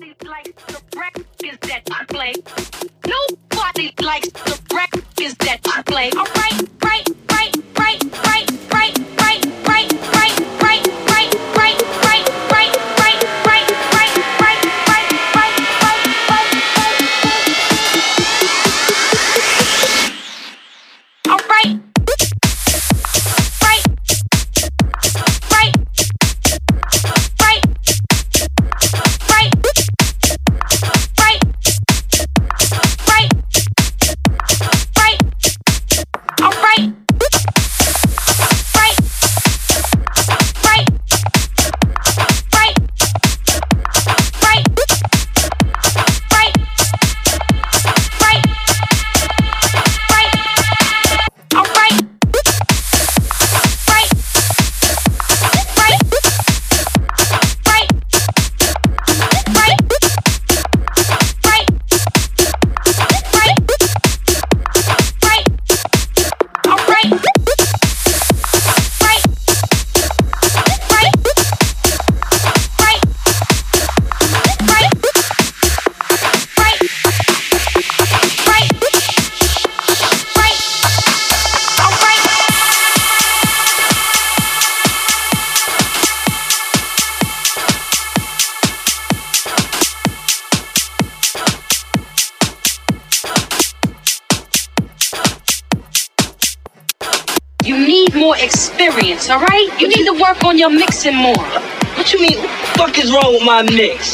Nobody likes the records that I play. Nobody likes the records that I play. All right. and more. What you mean? What the fuck is wrong with my mix?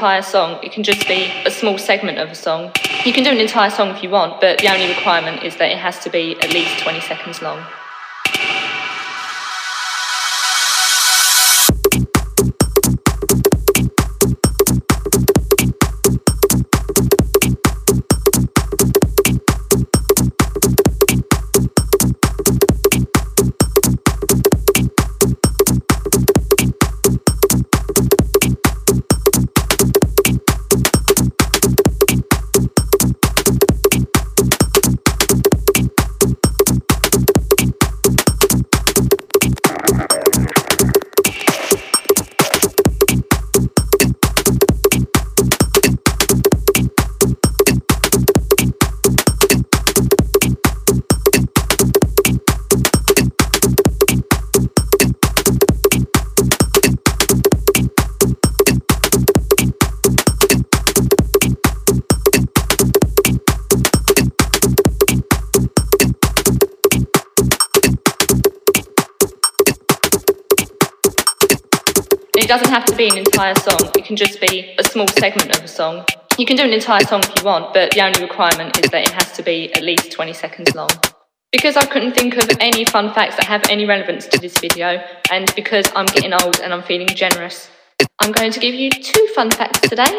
Entire song, it can just be a small segment of a song. You can do an entire song if you want, but the only requirement is that it has to be at least 20 seconds long. doesn't have to be an entire song, it can just be a small segment of a song. You can do an entire song if you want, but the only requirement is that it has to be at least 20 seconds long. Because I couldn't think of any fun facts that have any relevance to this video, and because I'm getting old and I'm feeling generous, I'm going to give you two fun facts today.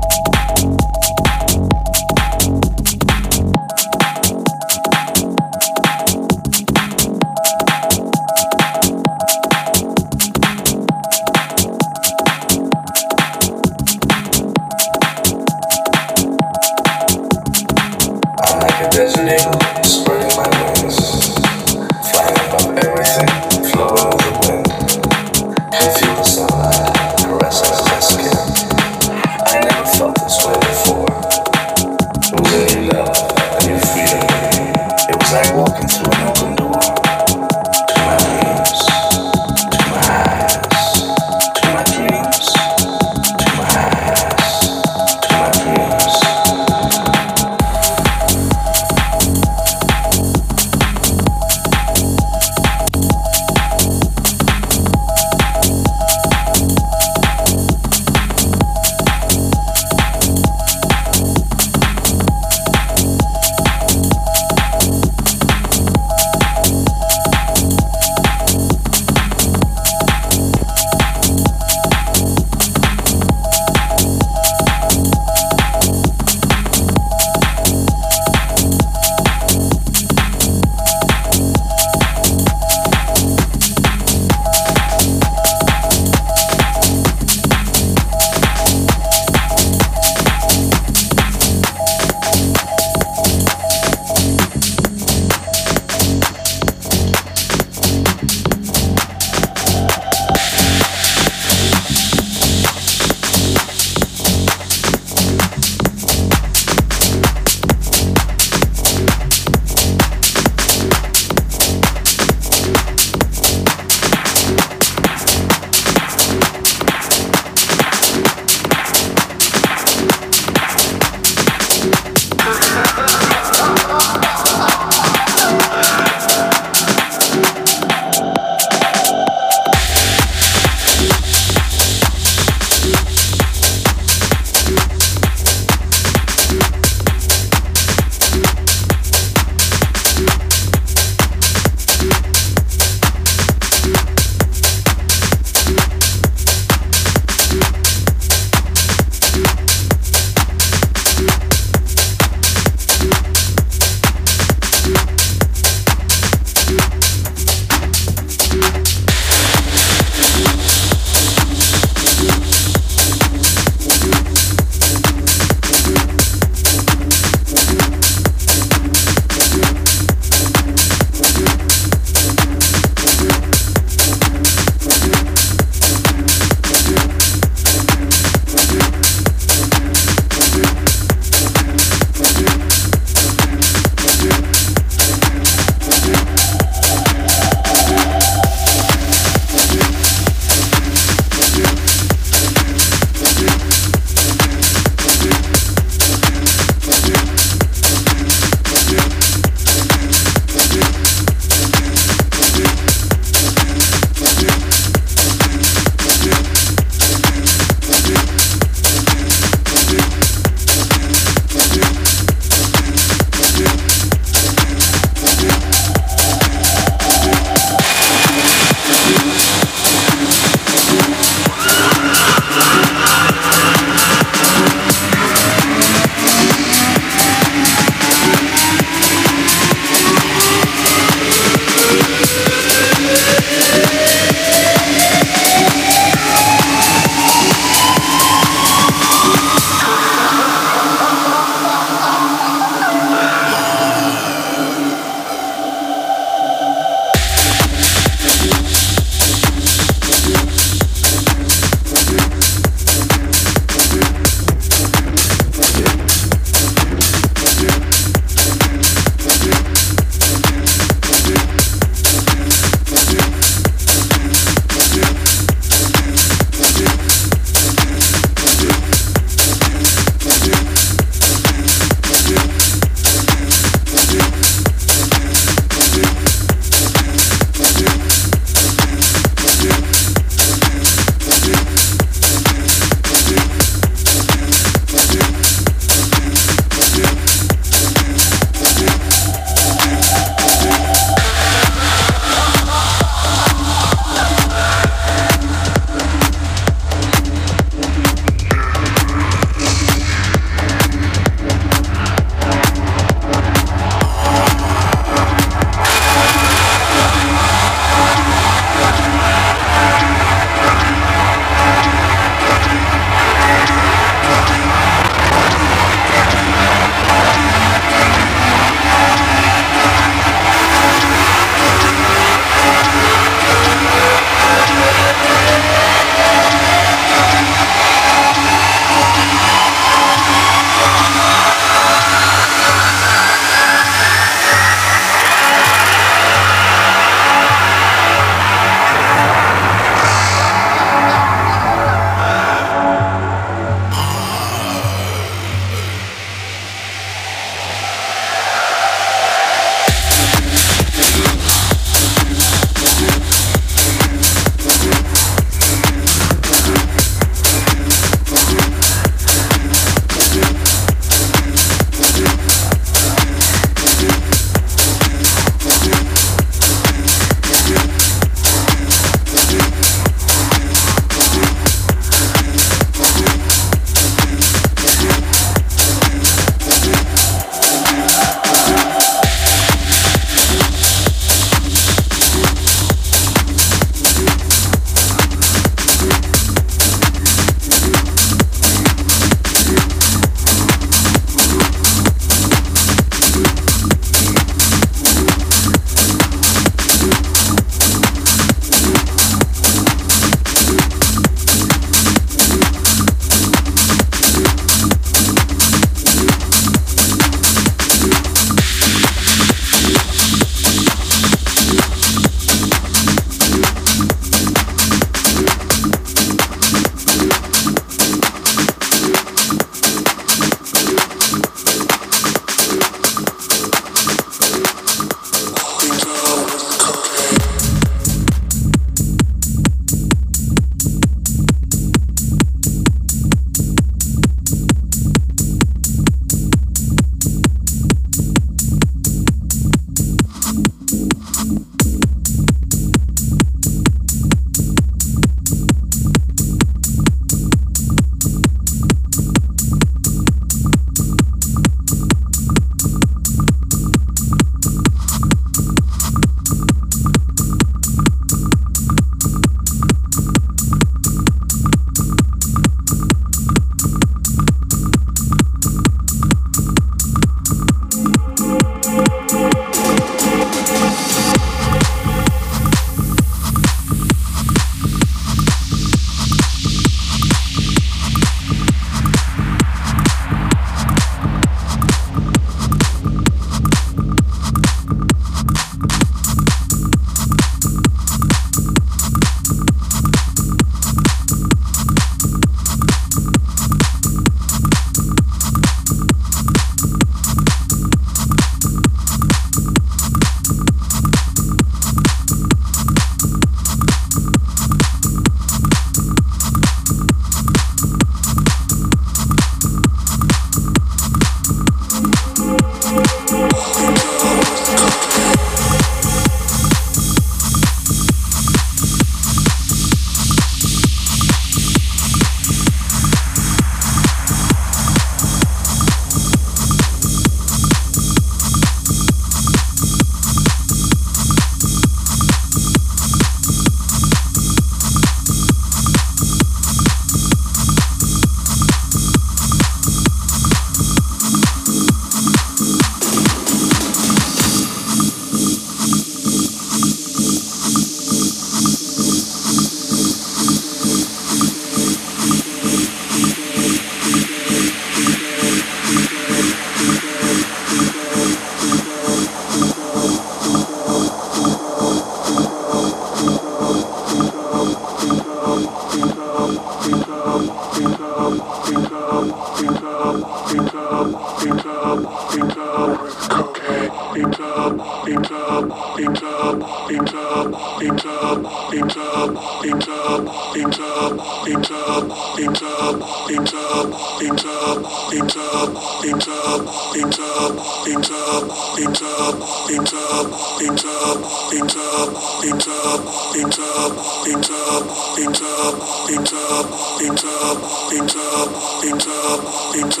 Thank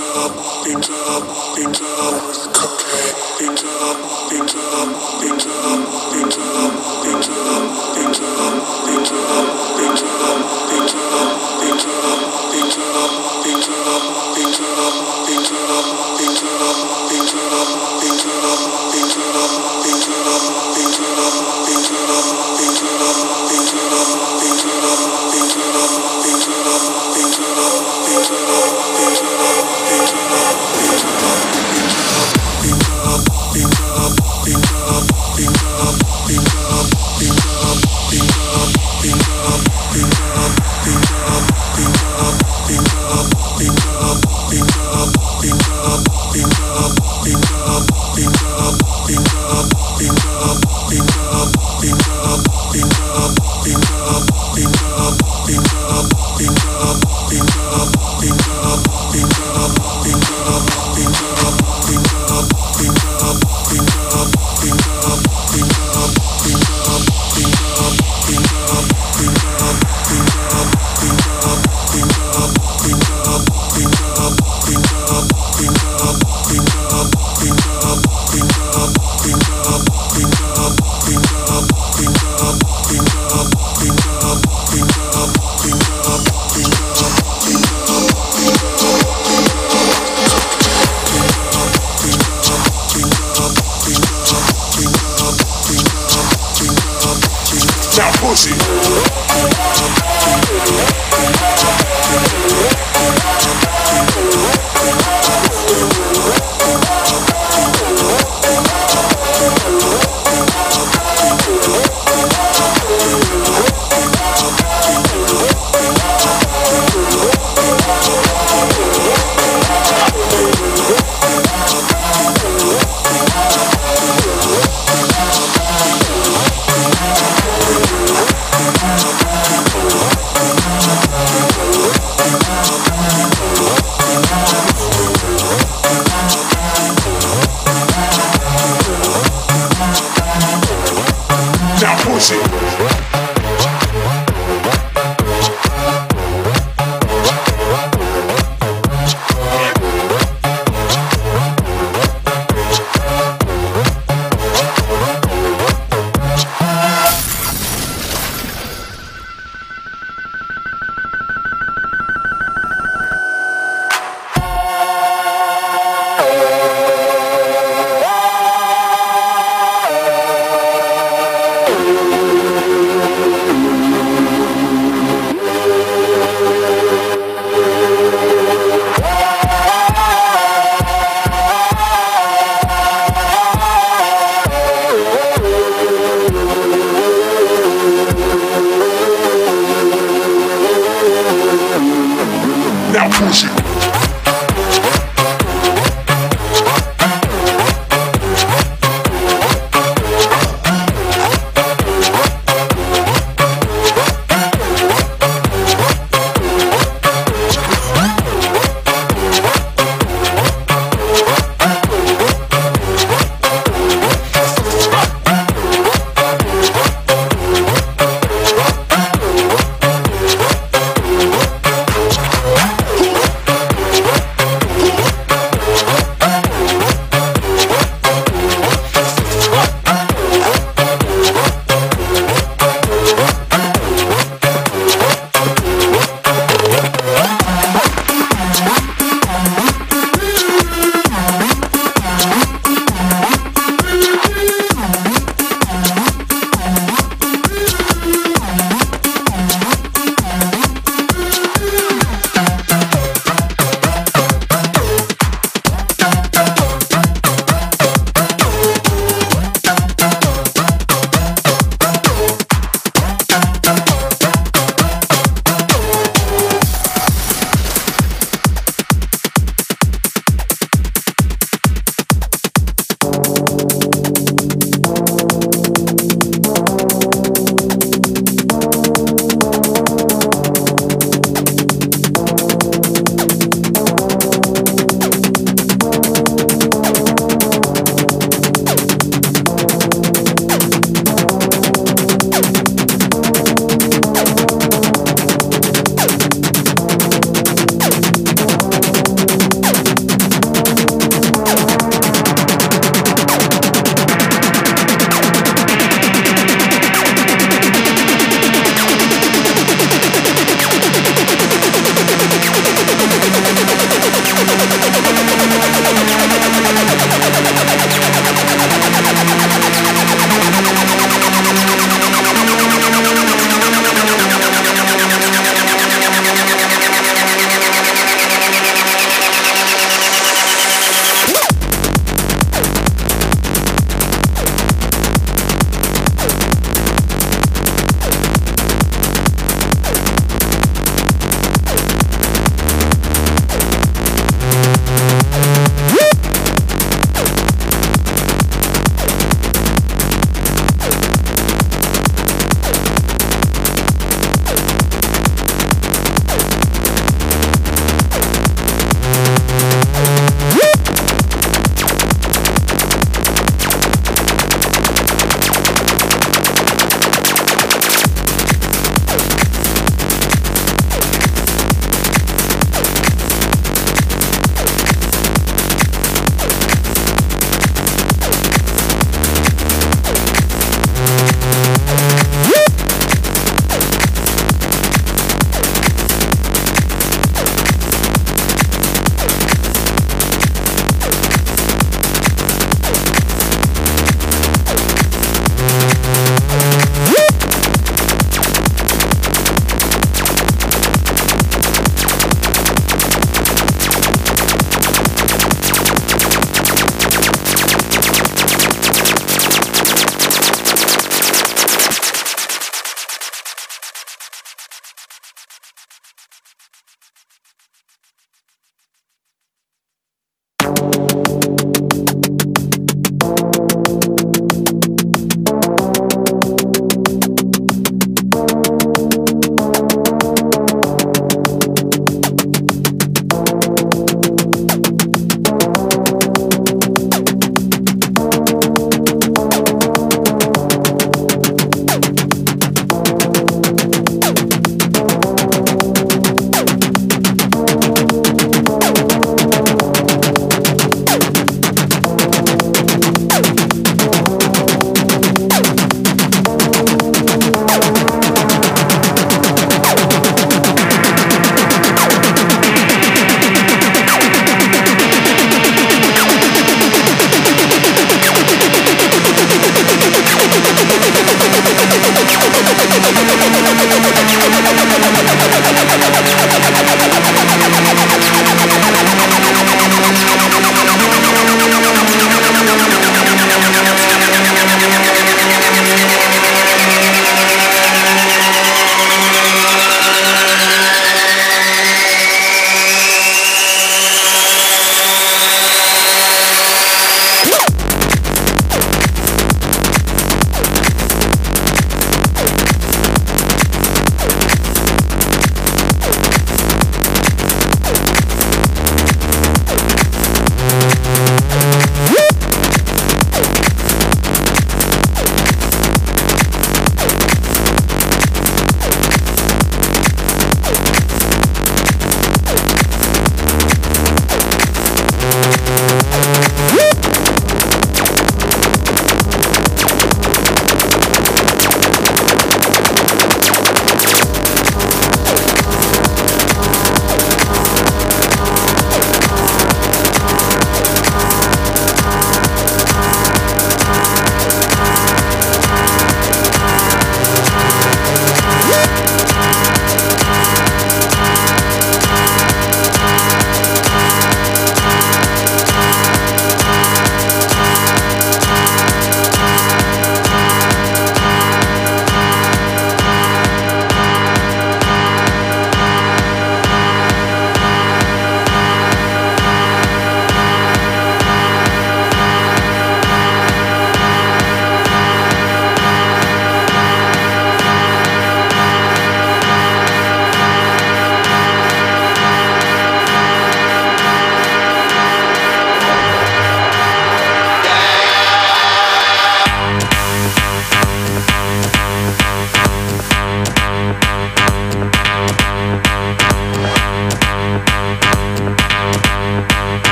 Thank you.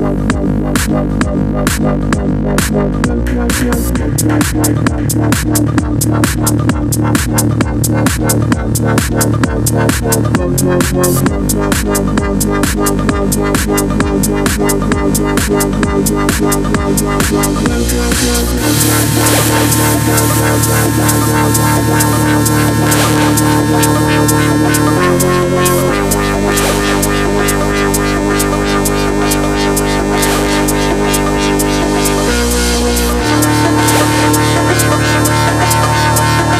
wow, wow, wow.